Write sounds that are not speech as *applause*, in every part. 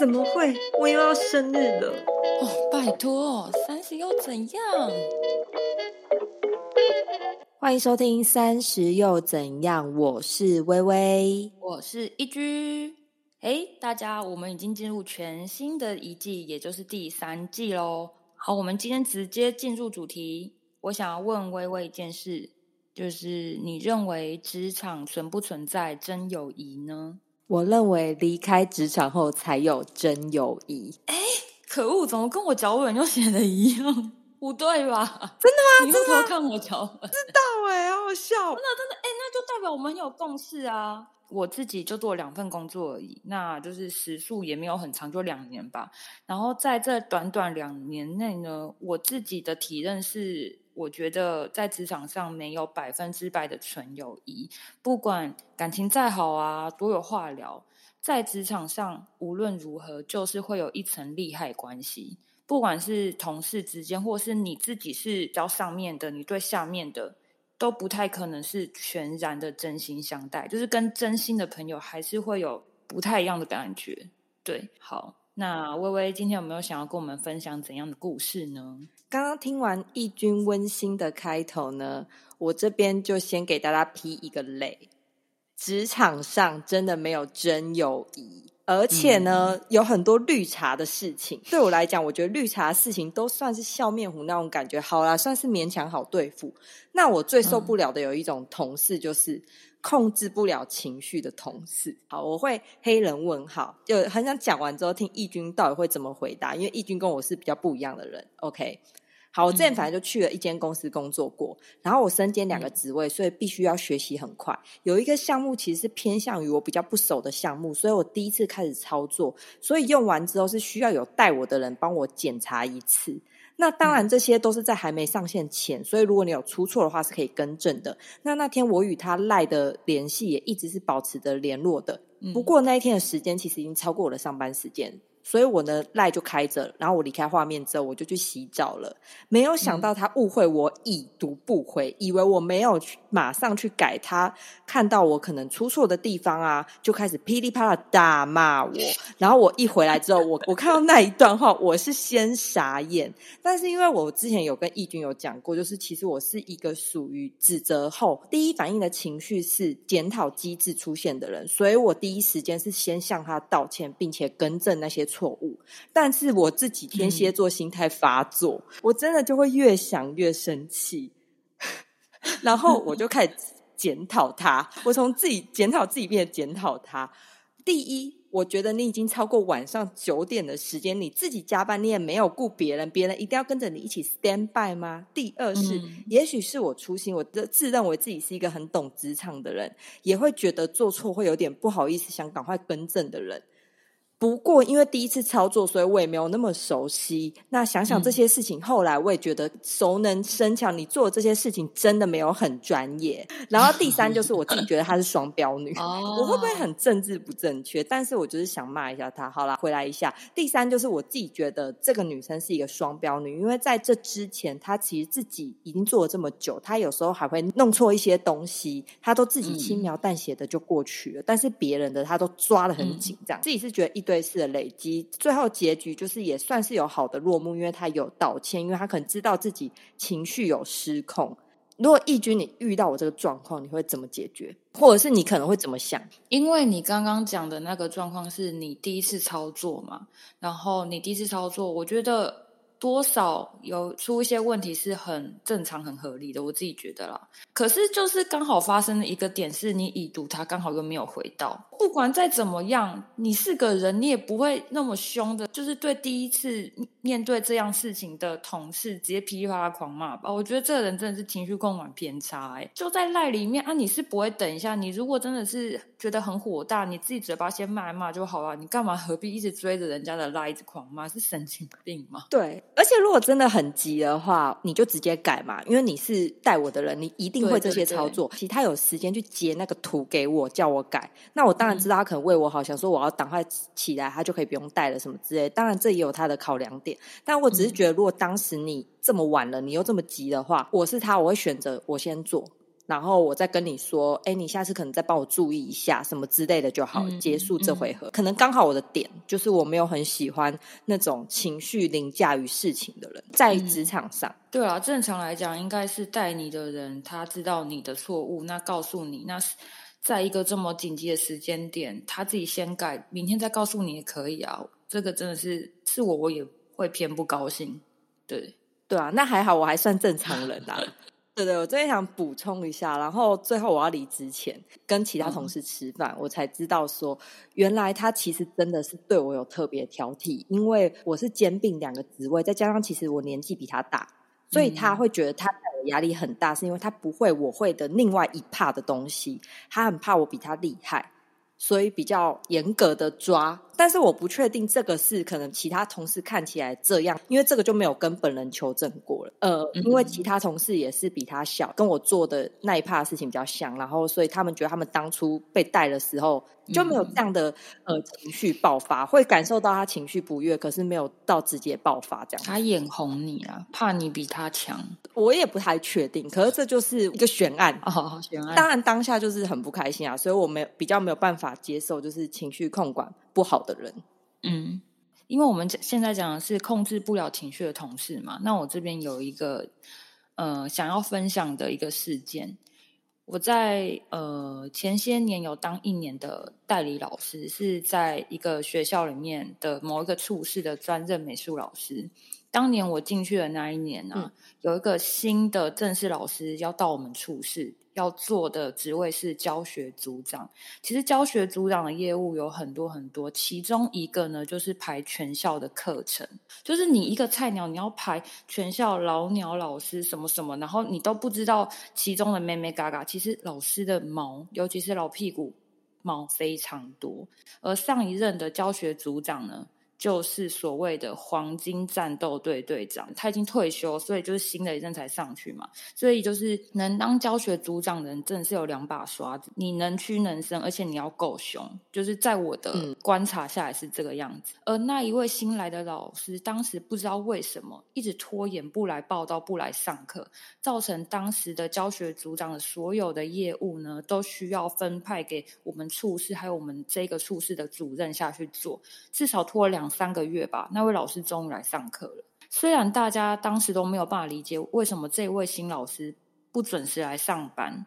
怎么会？我又要生日了！哦，拜托，三十又怎样？欢迎收听《三十又怎样》，我是微微，我是一居。哎，大家，我们已经进入全新的一季，也就是第三季喽。好，我们今天直接进入主题。我想要问微微一件事，就是你认为职场存不存在真友谊呢？我认为离开职场后才有真友谊。哎，可恶，怎么跟我脚本又写的一样？不对吧？真的吗？你偷偷看我脚本？知道哎，好笑。*laughs* 真的真的哎，那就代表我们有共识啊。我自己就做两份工作而已，那就是时数也没有很长，就两年吧。然后在这短短两年内呢，我自己的体认是。我觉得在职场上没有百分之百的纯友谊，不管感情再好啊，多有话聊，在职场上无论如何就是会有一层利害关系。不管是同事之间，或是你自己是较上面的，你对下面的都不太可能是全然的真心相待，就是跟真心的朋友还是会有不太一样的感觉。对，好。那微微今天有没有想要跟我们分享怎样的故事呢？刚刚听完义军温馨的开头呢，我这边就先给大家批一个雷：职场上真的没有真友谊，而且呢，有很多绿茶的事情。对我来讲，我觉得绿茶的事情都算是笑面虎那种感觉，好啦，算是勉强好对付。那我最受不了的有一种同事就是。控制不了情绪的同事，好，我会黑人问号，就很想讲完之后听义军到底会怎么回答，因为义军跟我是比较不一样的人。OK，好，我之前反正就去了一间公司工作过，然后我身兼两个职位，所以必须要学习很快。有一个项目其实是偏向于我比较不熟的项目，所以我第一次开始操作，所以用完之后是需要有带我的人帮我检查一次。那当然，这些都是在还没上线前，所以如果你有出错的话，是可以更正的。那那天我与他赖的联系也一直是保持着联络的，不过那一天的时间其实已经超过我的上班时间。所以我的赖就开着，然后我离开画面之后，我就去洗澡了。没有想到他误会我已读不回，以为我没有去马上去改。他看到我可能出错的地方啊，就开始噼里啪啦大骂我。*laughs* 然后我一回来之后，我我看到那一段话，我是先傻眼。但是因为我之前有跟义军有讲过，就是其实我是一个属于指责后第一反应的情绪是检讨机制出现的人，所以我第一时间是先向他道歉，并且更正那些。错误，但是我自己天蝎座心态发作，我真的就会越想越生气，*laughs* 然后我就开始检讨他。我从自己检讨自己变检讨他。第一，我觉得你已经超过晚上九点的时间，你自己加班，你也没有顾别人，别人一定要跟着你一起 stand by 吗？第二是，也许是我粗心，我自自认为自己是一个很懂职场的人，也会觉得做错会有点不好意思，想赶快更正的人。不过，因为第一次操作，所以我也没有那么熟悉。那想想这些事情，后来我也觉得熟能生巧。你做的这些事情真的没有很专业。然后第三就是我自己觉得她是双标女，*laughs* 我会不会很政治不正确？但是我就是想骂一下她。好了，回来一下。第三就是我自己觉得这个女生是一个双标女，因为在这之前，她其实自己已经做了这么久，她有时候还会弄错一些东西，她都自己轻描淡写的就过去了。但是别人的她都抓的很紧，这样自己是觉得一。对视的累积，最后结局就是也算是有好的落幕，因为他有道歉，因为他可能知道自己情绪有失控。如果义军你遇到我这个状况，你会怎么解决？或者是你可能会怎么想？因为你刚刚讲的那个状况是你第一次操作嘛，然后你第一次操作，我觉得。多少有出一些问题是很正常、很合理的，我自己觉得啦。可是就是刚好发生的一个点是，你已读他刚好又没有回到。不管再怎么样，你是个人，你也不会那么凶的，就是对第一次面对这样事情的同事直接噼里啪啦狂骂吧。我觉得这个人真的是情绪控管偏差哎。就在赖里面啊，你是不会等一下。你如果真的是觉得很火大，你自己嘴巴先骂一骂就好了。你干嘛何必一直追着人家的赖一直狂骂？是神经病吗？对。而且如果真的很急的话，你就直接改嘛，因为你是带我的人，你一定会这些操作。其他有时间去截那个图给我，叫我改，那我当然知道他可能为我好，想说我要赶快起来，他就可以不用带了什么之类。当然这也有他的考量点，但我只是觉得，如果当时你这么晚了，你又这么急的话，我是他，我会选择我先做。然后我再跟你说，哎，你下次可能再帮我注意一下什么之类的就好，结束这回合。可能刚好我的点就是我没有很喜欢那种情绪凌驾于事情的人，在职场上。对啊，正常来讲，应该是带你的人他知道你的错误，那告诉你，那在一个这么紧急的时间点，他自己先改，明天再告诉你也可以啊。这个真的是是我，我也会偏不高兴。对对啊，那还好，我还算正常人啊。对对，我这边想补充一下，然后最后我要离职前跟其他同事吃饭，我才知道说，原来他其实真的是对我有特别挑剔，因为我是兼并两个职位，再加上其实我年纪比他大，所以他会觉得他我压力很大，是因为他不会我会的另外一怕的东西，他很怕我比他厉害。所以比较严格的抓，但是我不确定这个是可能其他同事看起来这样，因为这个就没有跟本人求证过了。呃，因为其他同事也是比他小，跟我做的那一趴事情比较像，然后所以他们觉得他们当初被带的时候。就没有这样的呃情绪爆发，会感受到他情绪不悦，可是没有到直接爆发这样。他眼红你啊，怕你比他强，我也不太确定。可是这就是一个悬案哦，悬案。当然当下就是很不开心啊，所以我没比较没有办法接受，就是情绪控管不好的人。嗯，因为我们现在讲的是控制不了情绪的同事嘛，那我这边有一个呃想要分享的一个事件。我在呃前些年有当一年的代理老师，是在一个学校里面的某一个处室的专任美术老师。当年我进去的那一年呢，有一个新的正式老师要到我们处室。要做的职位是教学组长。其实教学组长的业务有很多很多，其中一个呢就是排全校的课程。就是你一个菜鸟，你要排全校老鸟老师什么什么，然后你都不知道其中的咩咩嘎嘎。其实老师的毛，尤其是老屁股毛非常多。而上一任的教学组长呢？就是所谓的黄金战斗队队长，他已经退休，所以就是新的一任才上去嘛。所以就是能当教学组长的人，真的是有两把刷子，你能屈能伸，而且你要够凶。就是在我的观察下来是这个样子。而那一位新来的老师，当时不知道为什么一直拖延不来报道、不来上课，造成当时的教学组长的所有的业务呢，都需要分派给我们处室还有我们这个处室的主任下去做，至少拖了两。三个月吧，那位老师终于来上课了。虽然大家当时都没有办法理解为什么这位新老师不准时来上班，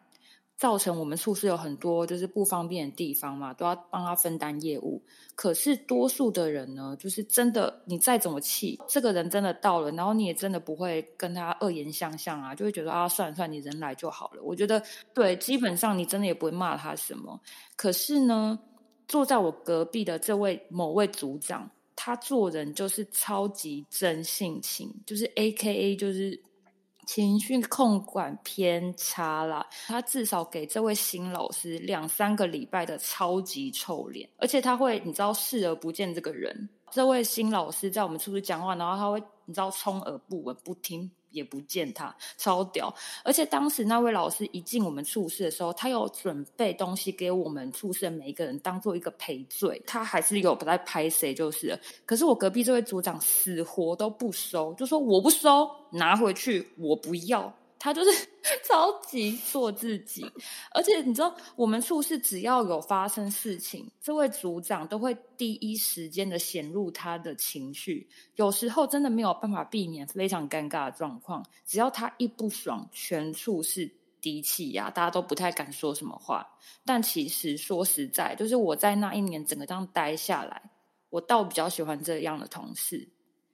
造成我们处室有很多就是不方便的地方嘛，都要帮他分担业务。可是多数的人呢，就是真的，你再怎么气，这个人真的到了，然后你也真的不会跟他恶言相向啊，就会觉得啊，算了算，你人来就好了。我觉得对，基本上你真的也不会骂他什么。可是呢，坐在我隔壁的这位某位组长。他做人就是超级真性情，就是 A K A 就是情绪控管偏差啦。他至少给这位新老师两三个礼拜的超级臭脸，而且他会你知道视而不见这个人。这位新老师在我们处处讲话，然后他会你知道充耳不闻不听。也不见他，超屌！而且当时那位老师一进我们处室的时候，他有准备东西给我们宿舍每一个人当做一个赔罪，他还是有不在拍谁就是。可是我隔壁这位组长死活都不收，就说我不收，拿回去我不要。他就是 *laughs* 超级做自己，而且你知道，我们处室只要有发生事情，这位组长都会第一时间的显露他的情绪。有时候真的没有办法避免非常尴尬的状况，只要他一不爽，全处是低气压，大家都不太敢说什么话。但其实说实在，就是我在那一年整个这样待下来，我倒比较喜欢这样的同事，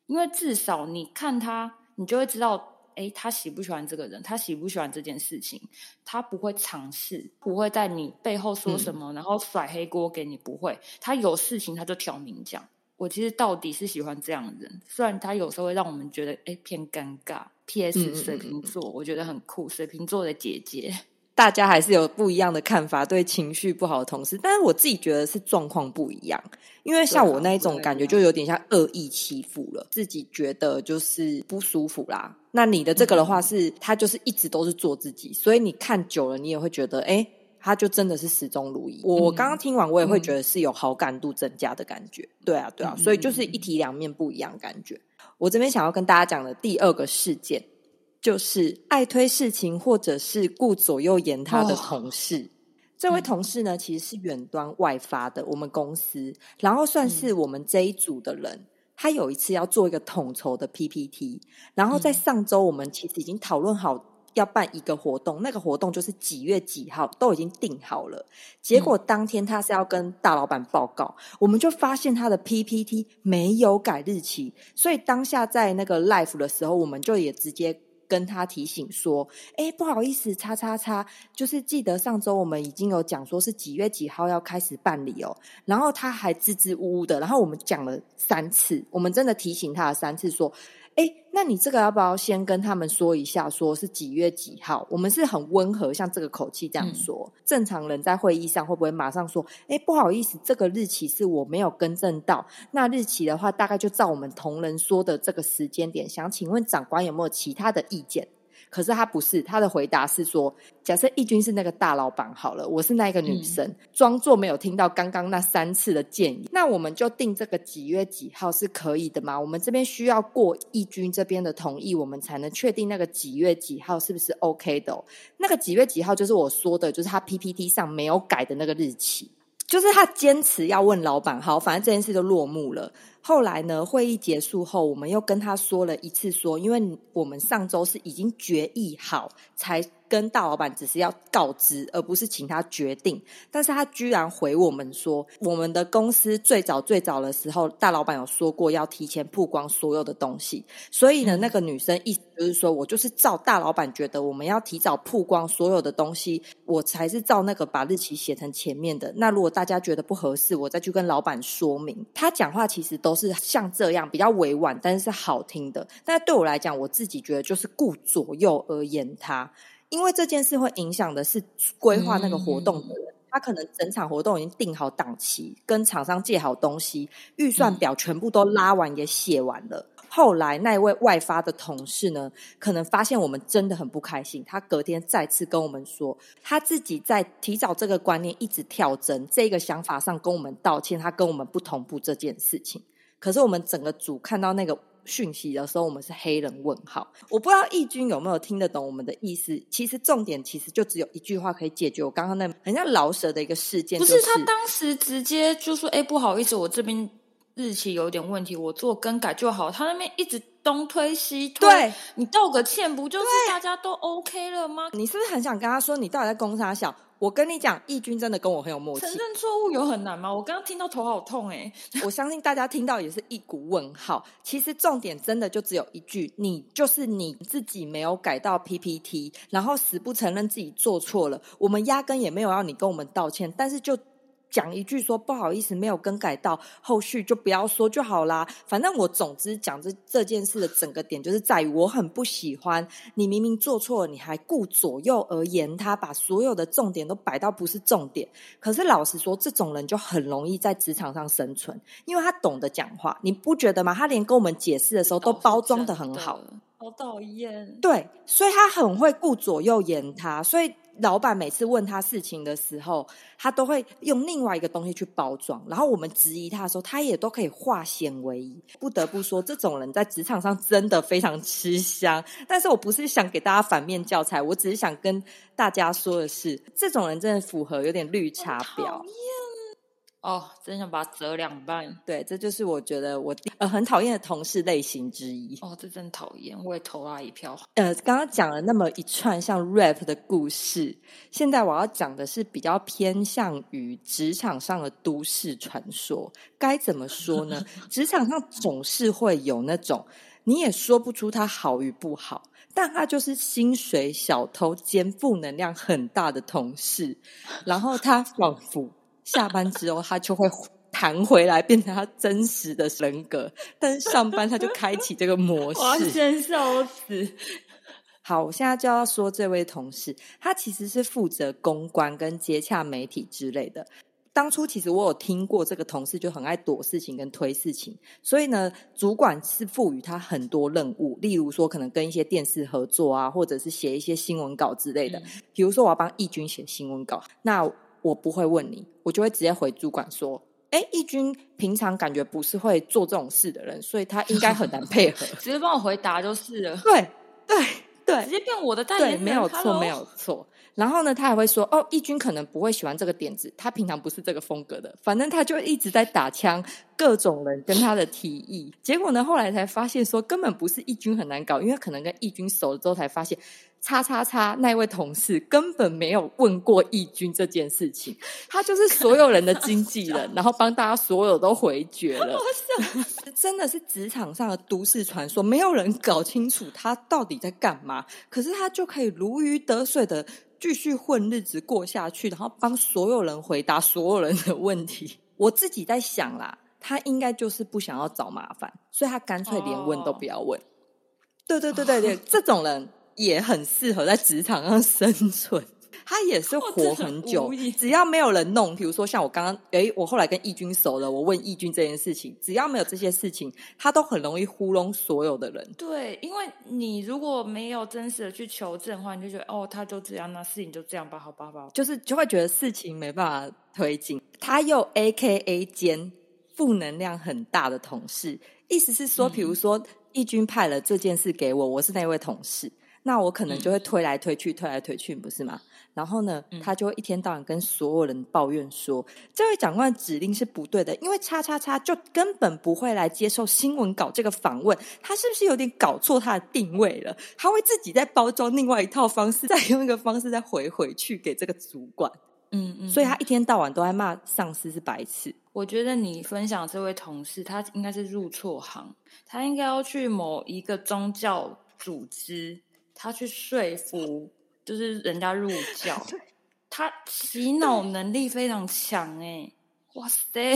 因为至少你看他，你就会知道。哎，他喜不喜欢这个人？他喜不喜欢这件事情？他不会尝试，不会在你背后说什么，然后甩黑锅给你。不会，他有事情他就挑明讲。我其实到底是喜欢这样的人，虽然他有时候会让我们觉得哎偏尴尬。P.S. 水瓶座，我觉得很酷。水瓶座的姐姐。大家还是有不一样的看法，对情绪不好的同事，但是我自己觉得是状况不一样，因为像我那一种感觉，就有点像恶意欺负了，自己觉得就是不舒服啦。那你的这个的话，是他就是一直都是做自己，所以你看久了，你也会觉得，哎，他就真的是始终如一。我刚刚听完，我也会觉得是有好感度增加的感觉。对啊，对啊，所以就是一体两面不一样感觉。我这边想要跟大家讲的第二个事件。就是爱推事情或者是顾左右言他的哦同事。这位同事呢，其实是远端外发的，我们公司，然后算是我们这一组的人。他有一次要做一个统筹的 PPT，然后在上周我们其实已经讨论好要办一个活动，那个活动就是几月几号都已经定好了。结果当天他是要跟大老板报告，我们就发现他的 PPT 没有改日期，所以当下在那个 live 的时候，我们就也直接。跟他提醒说：“哎，不好意思，叉叉叉，就是记得上周我们已经有讲说是几月几号要开始办理哦。”然后他还支支吾吾的，然后我们讲了三次，我们真的提醒他了三次，说：“哎，那你这个要不要先跟他们说一下，说是几月几号？”我们是很温和，像这个口气这样说。嗯、正常人在会议上会不会马上说：“哎，不好意思，这个日期是我没有更正到。那日期的话，大概就照我们同仁说的这个时间点。想请问长官有没有其他的意见？”可是他不是，他的回答是说：假设义军是那个大老板好了，我是那个女生，装、嗯、作没有听到刚刚那三次的建议，那我们就定这个几月几号是可以的吗？我们这边需要过义军这边的同意，我们才能确定那个几月几号是不是 OK 的、哦。那个几月几号就是我说的，就是他 PPT 上没有改的那个日期。就是他坚持要问老板，好，反正这件事就落幕了。后来呢，会议结束后，我们又跟他说了一次说，因为我们上周是已经决议好才。跟大老板只是要告知，而不是请他决定。但是他居然回我们说，我们的公司最早最早的时候，大老板有说过要提前曝光所有的东西。所以呢，那个女生意思就是说我就是照大老板觉得我们要提早曝光所有的东西，我才是照那个把日期写成前面的。那如果大家觉得不合适，我再去跟老板说明。他讲话其实都是像这样比较委婉，但是是好听的。但对我来讲，我自己觉得就是顾左右而言他。因为这件事会影响的是规划那个活动的人，嗯、他可能整场活动已经定好档期，跟厂商借好东西，预算表全部都拉完也写完了。嗯、后来那位外发的同事呢，可能发现我们真的很不开心，他隔天再次跟我们说，他自己在提早这个观念一直跳针，这个想法上跟我们道歉，他跟我们不同步这件事情。可是我们整个组看到那个。讯息的时候，我们是黑人问号。我不知道义军有没有听得懂我们的意思。其实重点其实就只有一句话可以解决我刚刚那很像老舍的一个事件、就是。不是他当时直接就说：“哎，不好意思，我这边日期有点问题，我做更改就好。”他那边一直东推西推，对你道个歉，不就是大家都 OK 了吗？你是不是很想跟他说，你到底在攻啥小？我跟你讲，义军真的跟我很有默契。承认错误有很难吗？我刚刚听到头好痛哎、欸！*laughs* 我相信大家听到也是一股问号。其实重点真的就只有一句：你就是你自己没有改到 PPT，然后死不承认自己做错了。我们压根也没有要你跟我们道歉，但是就。讲一句说不好意思，没有更改到，后续就不要说就好啦。反正我总之讲这这件事的整个点，就是在于我很不喜欢你明明做错了，你还顾左右而言他，把所有的重点都摆到不是重点。可是老实说，这种人就很容易在职场上生存，因为他懂得讲话，你不觉得吗？他连跟我们解释的时候都包装的很好，好讨厌。对，所以他很会顾左右言他，所以。老板每次问他事情的时候，他都会用另外一个东西去包装，然后我们质疑他的时候，他也都可以化险为夷。不得不说，这种人在职场上真的非常吃香。但是我不是想给大家反面教材，我只是想跟大家说的是，这种人真的符合有点绿茶婊。哦，真想把它折两半。对，这就是我觉得我呃很讨厌的同事类型之一。哦，这真讨厌，我也投他一票。呃，刚刚讲了那么一串像 rap 的故事，现在我要讲的是 be 较偏向于职场上的都市传说。该怎么说呢？*laughs* 职场上总是会有那种你也说不出他好与不好，但他就是薪水小偷兼负能量很大的同事，然后他仿佛。下班之后，他就会 *laughs* 弹回来，变成他真实的人格。但是上班，他就开启这个模式。*laughs* 我先笑死！好，我现在就要说这位同事，他其实是负责公关跟接洽媒体之类的。当初其实我有听过这个同事就很爱躲事情跟推事情，所以呢，主管是赋予他很多任务，例如说可能跟一些电视合作啊，或者是写一些新闻稿之类的。比如说我要帮义军写新闻稿，那我不会问你，我就会直接回主管说：“哎，义军平常感觉不是会做这种事的人，所以他应该很难配合。*laughs* ”直接帮我回答就是了。对对对，直接变我的代对，言人，没有错，没有错。然后呢，他还会说：“哦，义军可能不会喜欢这个点子，他平常不是这个风格的。”反正他就一直在打枪各种人跟他的提议。结果呢，后来才发现说，根本不是义军很难搞，因为可能跟义军熟了之后，才发现叉叉叉那位同事根本没有问过义军这件事情，他就是所有人的经纪人，*laughs* 然后帮大家所有都回绝了。真的是职场上的都市传说，没有人搞清楚他到底在干嘛，可是他就可以如鱼得水的继续混日子过下去，然后帮所有人回答所有人的问题。*laughs* 我自己在想啦，他应该就是不想要找麻烦，所以他干脆连问都不要问。对对对对对，*laughs* 这种人也很适合在职场上生存。他也是活很久只要没有人弄，比如说像我刚刚，诶，我后来跟义军熟了，我问义军这件事情，只要没有这些事情，他都很容易糊弄所有的人。对，因为你如果没有真实的去求证的话，你就觉得哦，他就这样，那事情就这样吧，好吧，好吧。就是就会觉得事情没办法推进。他又 A K A 兼负能量很大的同事，意思是说，比如说义军派了这件事给我，我是那位同事，那我可能就会推来推去，推来推去，不是吗？然后呢，他就会一天到晚跟所有人抱怨说，这位长官的指令是不对的，因为叉叉叉就根本不会来接受新闻稿这个访问，他是不是有点搞错他的定位了？他会自己在包装另外一套方式，*laughs* 再用一个方式再回回去给这个主管。嗯嗯，所以他一天到晚都在骂上司是白痴。我觉得你分享这位同事，他应该是入错行，他应该要去某一个宗教组织，他去说服，就是人家入教。*laughs* 他洗脑能力非常强哎，哇塞，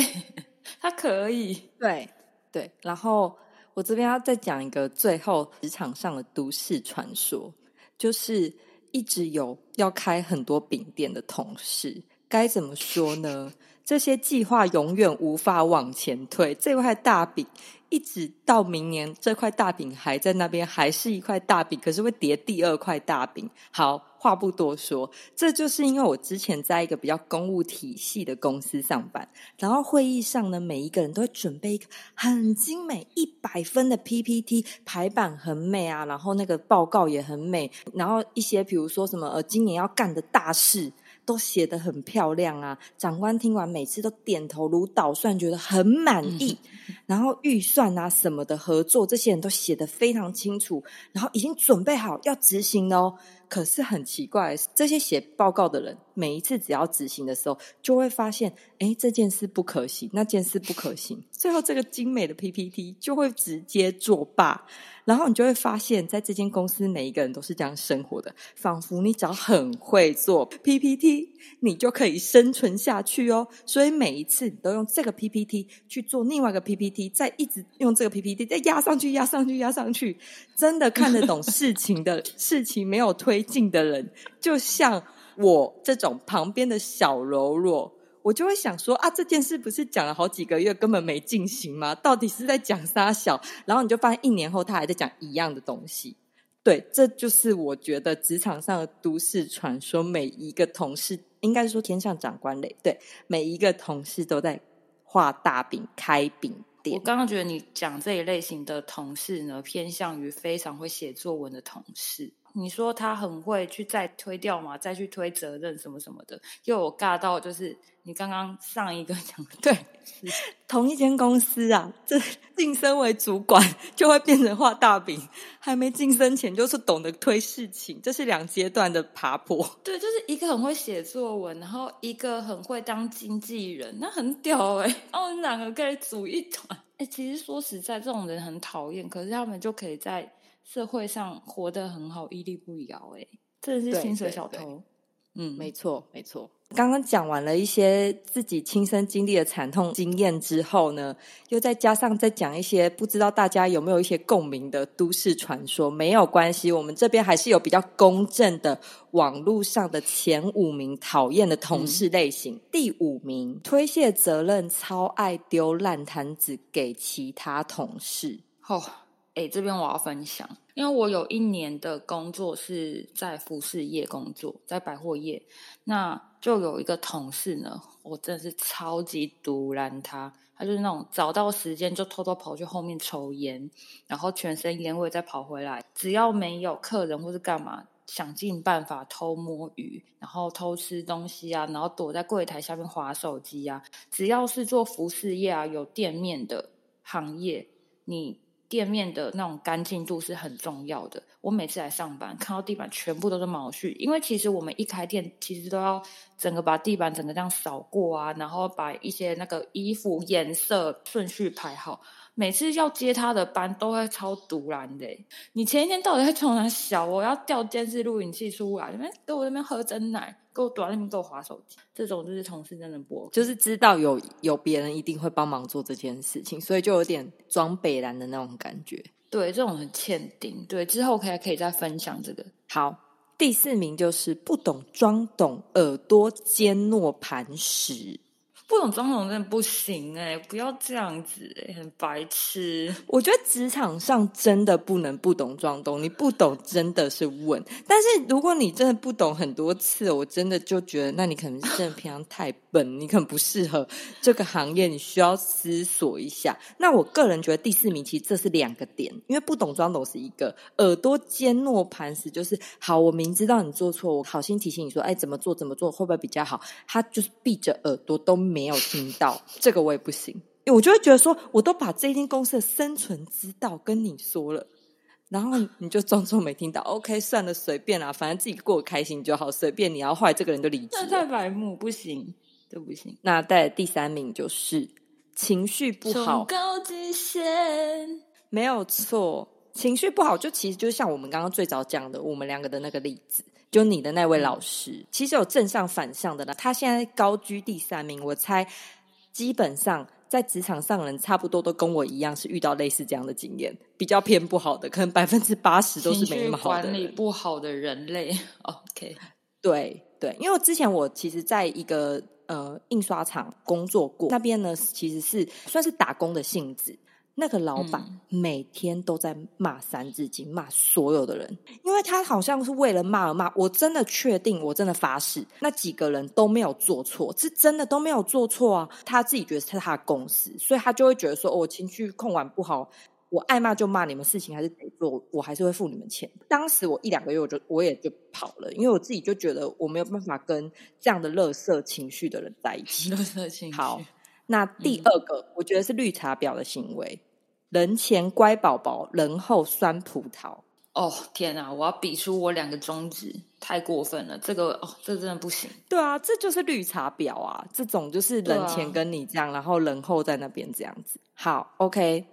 他可以。对对，然后我这边要再讲一个最后职场上的都市传说，就是一直有要开很多饼店的同事，该怎么说呢？这些计划永远无法往前推，这块大饼一直到明年，这块大饼还在那边，还是一块大饼，可是会叠第二块大饼。好，话不多说，这就是因为我之前在一个比较公务体系的公司上班，然后会议上呢，每一个人都会准备一个很精美一百分的 PPT，排版很美啊，然后那个报告也很美，然后一些比如说什么呃，今年要干的大事。都写得很漂亮啊！长官听完每次都点头如捣蒜，觉得很满意。然后预算啊什么的合作，这些人都写得非常清楚，然后已经准备好要执行了哦。可是很奇怪，这些写报告的人，每一次只要执行的时候，就会发现，哎，这件事不可行，那件事不可行，*laughs* 最后这个精美的 PPT 就会直接作罢。然后你就会发现，在这间公司，每一个人都是这样生活的，仿佛你只要很会做 PPT，你就可以生存下去哦。所以每一次你都用这个 PPT 去做另外一个 PPT，再一直用这个 PPT 再压上去、压上去、压上去，真的看得懂事情的 *laughs* 事情没有推进的人，就像我这种旁边的小柔弱。我就会想说啊，这件事不是讲了好几个月根本没进行吗？到底是在讲啥小？然后你就发现一年后他还在讲一样的东西。对，这就是我觉得职场上的都市传说。每一个同事，应该说天上长官类，对，每一个同事都在画大饼、开饼店。我刚刚觉得你讲这一类型的同事呢，偏向于非常会写作文的同事。你说他很会去再推掉嘛，再去推责任什么什么的，又有尬到就是你刚刚上一个讲的，*laughs* 对，同一间公司啊，这 *laughs* 晋升为主管就会变成画大饼，还没晋升前就是懂得推事情，这是两阶段的爬坡。对，就是一个很会写作文，然后一个很会当经纪人，那很屌哎、欸，然后我们两个可以组一团。哎、其实说实在，这种人很讨厌，可是他们就可以在社会上活得很好，屹立不摇、欸。哎，真的是对薪水小偷。嗯，没错，没错。刚刚讲完了一些自己亲身经历的惨痛经验之后呢，又再加上再讲一些不知道大家有没有一些共鸣的都市传说，没有关系，我们这边还是有比较公正的网络上的前五名讨厌的同事类型。第五名，推卸责任，超爱丢烂摊子给其他同事。哦，哎，这边我要分享，因为我有一年的工作是在服饰业工作，在百货业。那就有一个同事呢，我真的是超级毒烂他，他就是那种找到时间就偷偷跑去后面抽烟，然后全身烟味再跑回来，只要没有客人或是干嘛，想尽办法偷摸鱼，然后偷吃东西啊，然后躲在柜台下面划手机啊，只要是做服饰业啊，有店面的行业，你。店面的那种干净度是很重要的。我每次来上班，看到地板全部都是毛絮，因为其实我们一开店，其实都要整个把地板整个这样扫过啊，然后把一些那个衣服颜色顺序排好。每次要接他的班，都会超毒然的。你前一天到底在从哪小？我要调监视录影器出来，那边给我那边喝真奶，给我躲在那边给我划手机。这种就是同事真的不，就是知道有有别人一定会帮忙做这件事情，所以就有点装北蓝的那种感觉。对，这种很欠顶。对，之后可以可以再分享这个。好，第四名就是不懂装懂，耳朵尖诺磐石。不懂装懂真的不行哎，不要这样子，很白痴。我觉得职场上真的不能不懂装懂，你不懂真的是问。但是如果你真的不懂很多次，我真的就觉得，那你可能是真的平常太笨，你可能不适合这个行业，你需要思索一下。那我个人觉得第四名其实这是两个点，因为不懂装懂是一个，耳朵尖糯磐石就是好。我明知道你做错，我好心提醒你说，哎，怎么做怎么做会不会比较好？他就是闭着耳朵都没。没有听到这个，我也不行，我就会觉得说，我都把这间公司的生存之道跟你说了，然后你就装作没听到。OK，算了，随便啦，反正自己过得开心就好，随便你要坏这个人就离职。那太白目，不行，这不行。那在第三名就是情绪不好，高极限，没有错，情绪不好就其实就像我们刚刚最早讲的，我们两个的那个例子。就你的那位老师，其实有正向反向的啦。他现在高居第三名，我猜基本上在职场上人差不多都跟我一样是遇到类似这样的经验，比较偏不好的，可能百分之八十都是没那么好的。管理不好的人类，*laughs* OK，对对，因为之前我其实在一个呃印刷厂工作过，那边呢其实是算是打工的性质。那个老板每天都在骂《三字经》，骂所有的人，因为他好像是为了骂而骂。我真的确定，我真的发誓，那几个人都没有做错，是真的都没有做错啊。他自己觉得是他的公司，所以他就会觉得说：“我情绪控管不好，我爱骂就骂，你们事情还是得做，我还是会付你们钱。”当时我一两个月，我就我也就跑了，因为我自己就觉得我没有办法跟这样的乐色情绪的人在一起。*laughs* 乐色情绪好。那第二个，我觉得是绿茶婊的行为，人前乖宝宝，人后酸葡萄。哦天啊！我要比出我两个中指，太过分了，这个哦，这真的不行。对啊，这就是绿茶婊啊！这种就是人前跟你这样，然后人后在那边这样子。好，OK。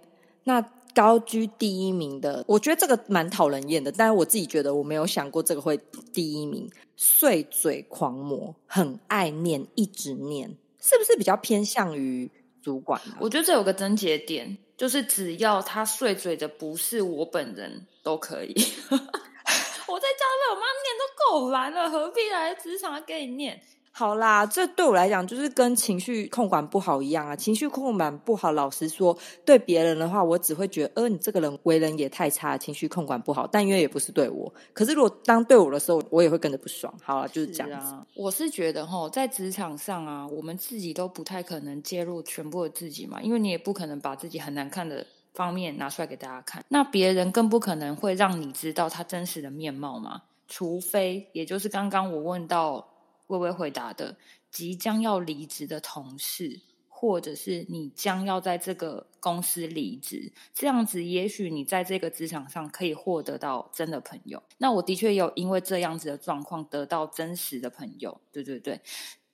那高居第一名的，我觉得这个蛮讨人厌的，但是我自己觉得我没有想过这个会第一名。碎嘴狂魔，很爱念，一直念。是不是比较偏向于主管？我觉得这有个症结点，就是只要他碎嘴的不是我本人都可以。*laughs* 我在家被我妈念都够烦了，何必来职场给你念？好啦，这对我来讲就是跟情绪控管不好一样啊。情绪控管不好，老实说，对别人的话，我只会觉得，呃，你这个人为人也太差，情绪控管不好。但因为也不是对我，可是如果当对我的时候，我也会跟着不爽。好了，就是这样子。我是觉得哈，在职场上啊，我们自己都不太可能介入全部的自己嘛，因为你也不可能把自己很难看的方面拿出来给大家看。那别人更不可能会让你知道他真实的面貌嘛，除非，也就是刚刚我问到。微微回答的，即将要离职的同事，或者是你将要在这个公司离职，这样子，也许你在这个职场上可以获得到真的朋友。那我的确有因为这样子的状况得到真实的朋友，对对对，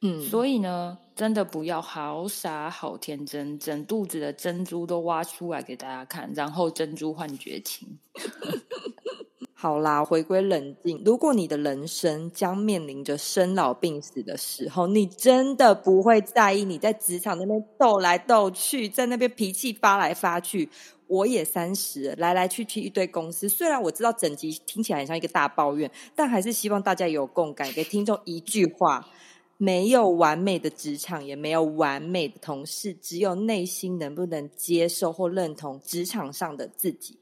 嗯，所以呢，真的不要好傻好天真，整肚子的珍珠都挖出来给大家看，然后珍珠换绝情。*laughs* 好啦，回归冷静。如果你的人生将面临着生老病死的时候，你真的不会在意你在职场那边斗来斗去，在那边脾气发来发去。我也三十，来来去去一堆公司。虽然我知道整集听起来很像一个大抱怨，但还是希望大家有共感，给听众一句话：没有完美的职场，也没有完美的同事，只有内心能不能接受或认同职场上的自己。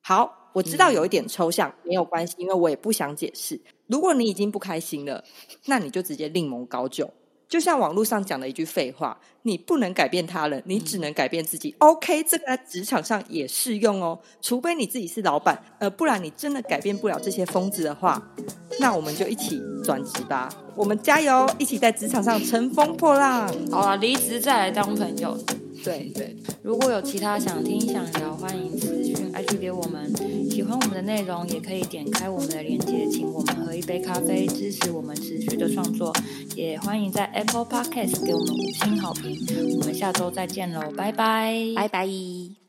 好。我知道有一点抽象，没有关系，因为我也不想解释。如果你已经不开心了，那你就直接另谋高就。就像网络上讲的一句废话：“你不能改变他人，你只能改变自己。” OK，这个在职场上也适用哦。除非你自己是老板，呃，不然你真的改变不了这些疯子的话，那我们就一起转职吧。我们加油，一起在职场上乘风破浪。好啊，离职再来当朋友。对对，如果有其他想听想聊，欢迎私讯 IG 给我们。喜欢我们的内容，也可以点开我们的链接，请我们喝一杯咖啡，支持我们持续的创作。也欢迎在 Apple Podcast 给我们五星好评。我们下周再见喽，拜拜，拜拜。